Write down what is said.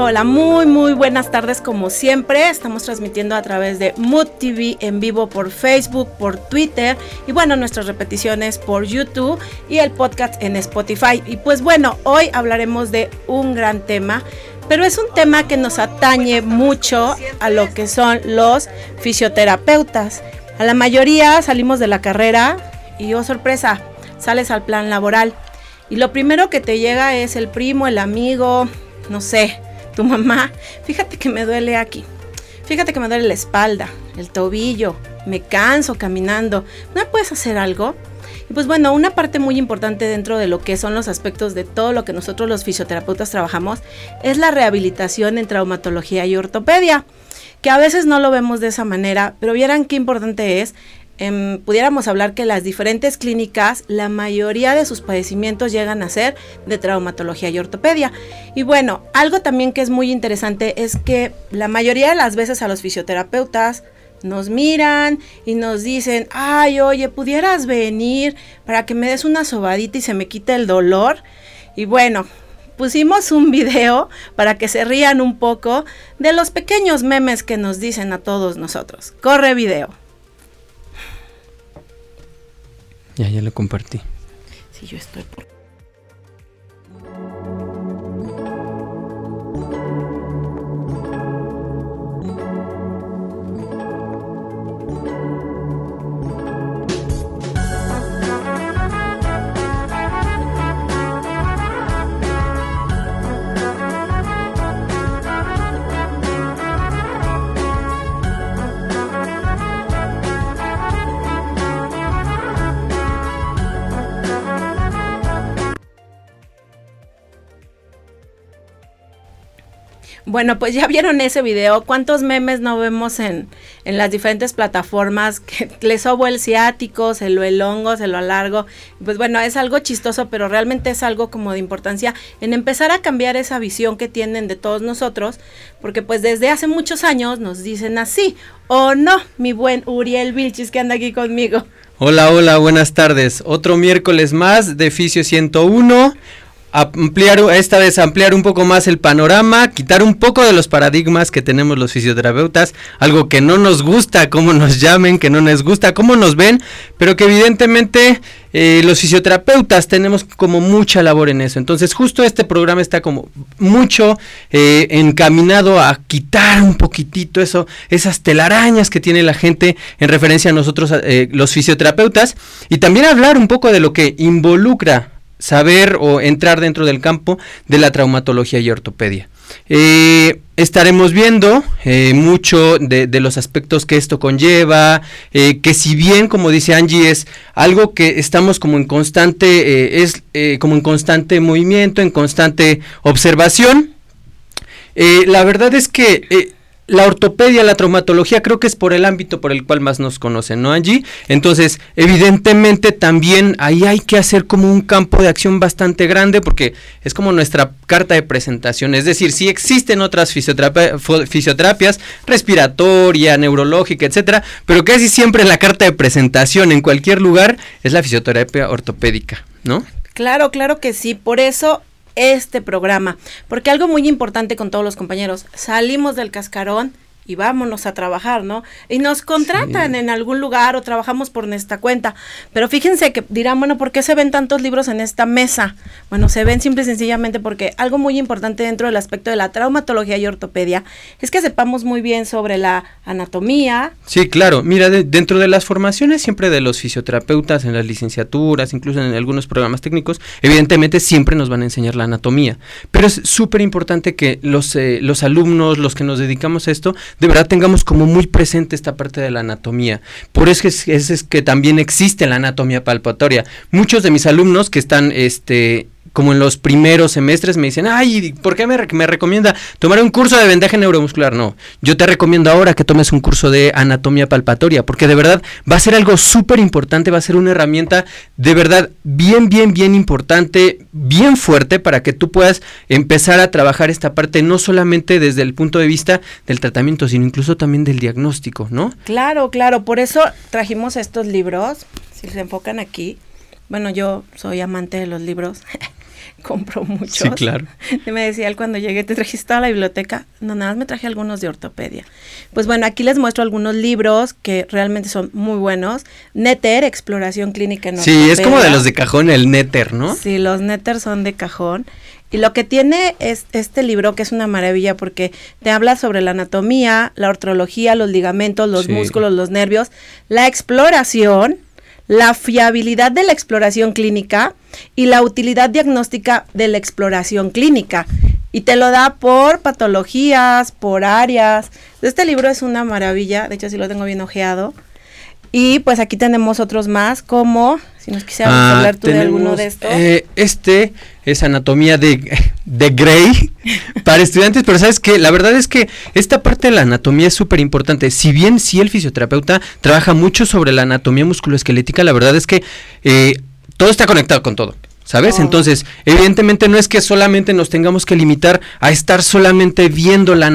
Hola, muy muy buenas tardes como siempre. Estamos transmitiendo a través de Mood TV en vivo por Facebook, por Twitter y bueno, nuestras repeticiones por YouTube y el podcast en Spotify. Y pues bueno, hoy hablaremos de un gran tema, pero es un tema que nos atañe mucho a lo que son los fisioterapeutas. A la mayoría salimos de la carrera y oh sorpresa, sales al plan laboral. Y lo primero que te llega es el primo, el amigo, no sé, tu mamá, fíjate que me duele aquí, fíjate que me duele la espalda, el tobillo, me canso caminando, ¿no puedes hacer algo? Y pues bueno, una parte muy importante dentro de lo que son los aspectos de todo lo que nosotros los fisioterapeutas trabajamos es la rehabilitación en traumatología y ortopedia, que a veces no lo vemos de esa manera, pero vieran qué importante es Em, pudiéramos hablar que las diferentes clínicas, la mayoría de sus padecimientos llegan a ser de traumatología y ortopedia. Y bueno, algo también que es muy interesante es que la mayoría de las veces a los fisioterapeutas nos miran y nos dicen, ay, oye, pudieras venir para que me des una sobadita y se me quite el dolor. Y bueno, pusimos un video para que se rían un poco de los pequeños memes que nos dicen a todos nosotros. Corre video. Ya, ya lo compartí. Sí, yo estoy por Bueno, pues ya vieron ese video. ¿Cuántos memes no vemos en, en las diferentes plataformas? Que le sobo el ciático, se lo elongo, se lo alargo. Pues bueno, es algo chistoso, pero realmente es algo como de importancia en empezar a cambiar esa visión que tienen de todos nosotros, porque pues desde hace muchos años nos dicen así, o no, mi buen Uriel Vilchis que anda aquí conmigo. Hola, hola, buenas tardes. Otro miércoles más de Fisio 101 ampliar, esta vez ampliar un poco más el panorama, quitar un poco de los paradigmas que tenemos los fisioterapeutas, algo que no nos gusta cómo nos llamen, que no nos gusta cómo nos ven, pero que evidentemente eh, los fisioterapeutas tenemos como mucha labor en eso. Entonces justo este programa está como mucho eh, encaminado a quitar un poquitito eso, esas telarañas que tiene la gente en referencia a nosotros, eh, los fisioterapeutas, y también hablar un poco de lo que involucra saber o entrar dentro del campo de la traumatología y ortopedia. Eh, estaremos viendo eh, mucho de, los aspectos que esto conlleva, eh, que si bien, como dice Angie, es algo que estamos como en constante, es como en constante movimiento, en constante observación, la verdad es que la ortopedia, la traumatología, creo que es por el ámbito por el cual más nos conocen, ¿no, Angie? Entonces, evidentemente también ahí hay que hacer como un campo de acción bastante grande porque es como nuestra carta de presentación. Es decir, si existen otras fisioterapias, respiratoria, neurológica, etcétera, pero casi siempre la carta de presentación en cualquier lugar es la fisioterapia ortopédica, ¿no? Claro, claro que sí. Por eso este programa. Porque algo muy importante con todos los compañeros, salimos del cascarón y vámonos a trabajar, ¿no? Y nos contratan en algún lugar o trabajamos por nuestra cuenta. Pero fíjense que dirán, bueno, ¿por qué se ven tantos libros en esta mesa? Bueno, se ven simple y sencillamente porque algo muy importante dentro del aspecto de la traumatología y ortopedia es que sepamos muy bien sobre la anatomía. Sí, claro. Mira, dentro de las formaciones siempre de los fisioterapeutas, en las licenciaturas, incluso en algunos programas técnicos, evidentemente siempre nos van a enseñar la anatomía. Pero es súper importante que los, eh, los alumnos, los que nos dedicamos a esto, de verdad tengamos como muy presente esta parte de la anatomía. Por eso es, es que también existe la anatomía palpatoria. Muchos de mis alumnos que están este, como en los primeros semestres me dicen, ay, ¿por qué me, recomienda tomar un curso de vendaje neuromuscular? No, yo te recomiendo ahora que tomes un curso de anatomía palpatoria, porque de verdad va a ser algo súper importante, va a ser una herramienta de verdad bien, bien, bien importante, bien fuerte para que tú puedas empezar a trabajar esta parte, no solamente desde el punto de vista del tratamiento, sino incluso también del diagnóstico, ¿no? Claro, claro, por eso trajimos estos libros, si se enfocan aquí. Bueno, yo soy amante de los libros. compro muchos. Sí, claro. Y me decía él cuando llegué, ¿te trajiste toda la biblioteca? No, nada más me traje algunos de ortopedia. Pues bueno, aquí les muestro algunos libros que realmente son muy buenos. Netter, Exploración Clínica en Sí, es como de los de cajón, el Netter, ¿no? Sí, los Netter son de cajón. Y lo que tiene es este libro, que es una maravilla porque te habla sobre la anatomía, la ortología, los ligamentos, los Sí. músculos, los nervios, la exploración, la fiabilidad de la exploración clínica y la utilidad diagnóstica de la exploración clínica. Y te lo da por patologías, por áreas. Este libro es una maravilla, de hecho sí lo tengo bien ojeado. Y pues aquí tenemos otros más, como, si nos quisieras Ah, hablar tú de alguno de estos. eh, este es anatomía de, de Grey para estudiantes, pero sabes que la verdad es que esta parte de la anatomía es súper importante. Si bien sí el fisioterapeuta trabaja mucho sobre la anatomía musculoesquelética, la verdad es que eh, todo está conectado con todo. ¿Sabes? Todo. Entonces, evidentemente no es que solamente nos tengamos que limitar a estar solamente viendo la